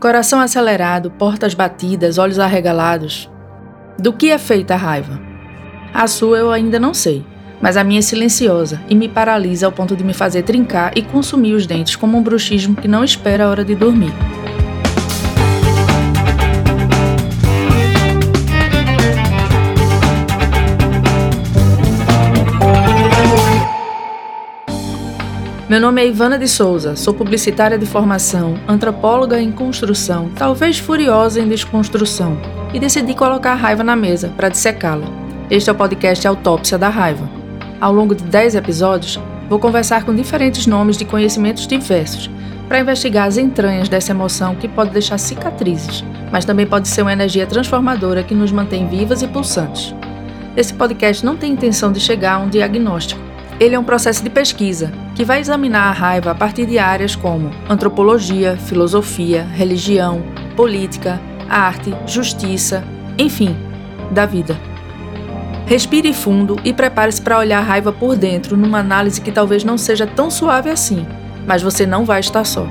Coração acelerado, portas batidas, olhos arregalados. Do que é feita a raiva? A sua eu ainda não sei, mas a minha é silenciosa e me paralisa ao ponto de me fazer trincar e consumir os dentes como um bruxismo que não espera a hora de dormir. Meu nome é Ivana de Souza, sou publicitária de formação, antropóloga em construção, talvez furiosa em desconstrução, e decidi colocar a raiva na mesa para dissecá-la. Este é o podcast Autópsia da Raiva. Ao longo de 10 episódios, vou conversar com diferentes nomes de conhecimentos diversos para investigar as entranhas dessa emoção que pode deixar cicatrizes, mas também pode ser uma energia transformadora que nos mantém vivas e pulsantes. Esse podcast não tem intenção de chegar a um diagnóstico ele é um processo de pesquisa que vai examinar a raiva a partir de áreas como antropologia, filosofia, religião, política, arte, justiça, enfim, da vida. Respire fundo e prepare-se para olhar a raiva por dentro numa análise que talvez não seja tão suave assim, mas você não vai estar só.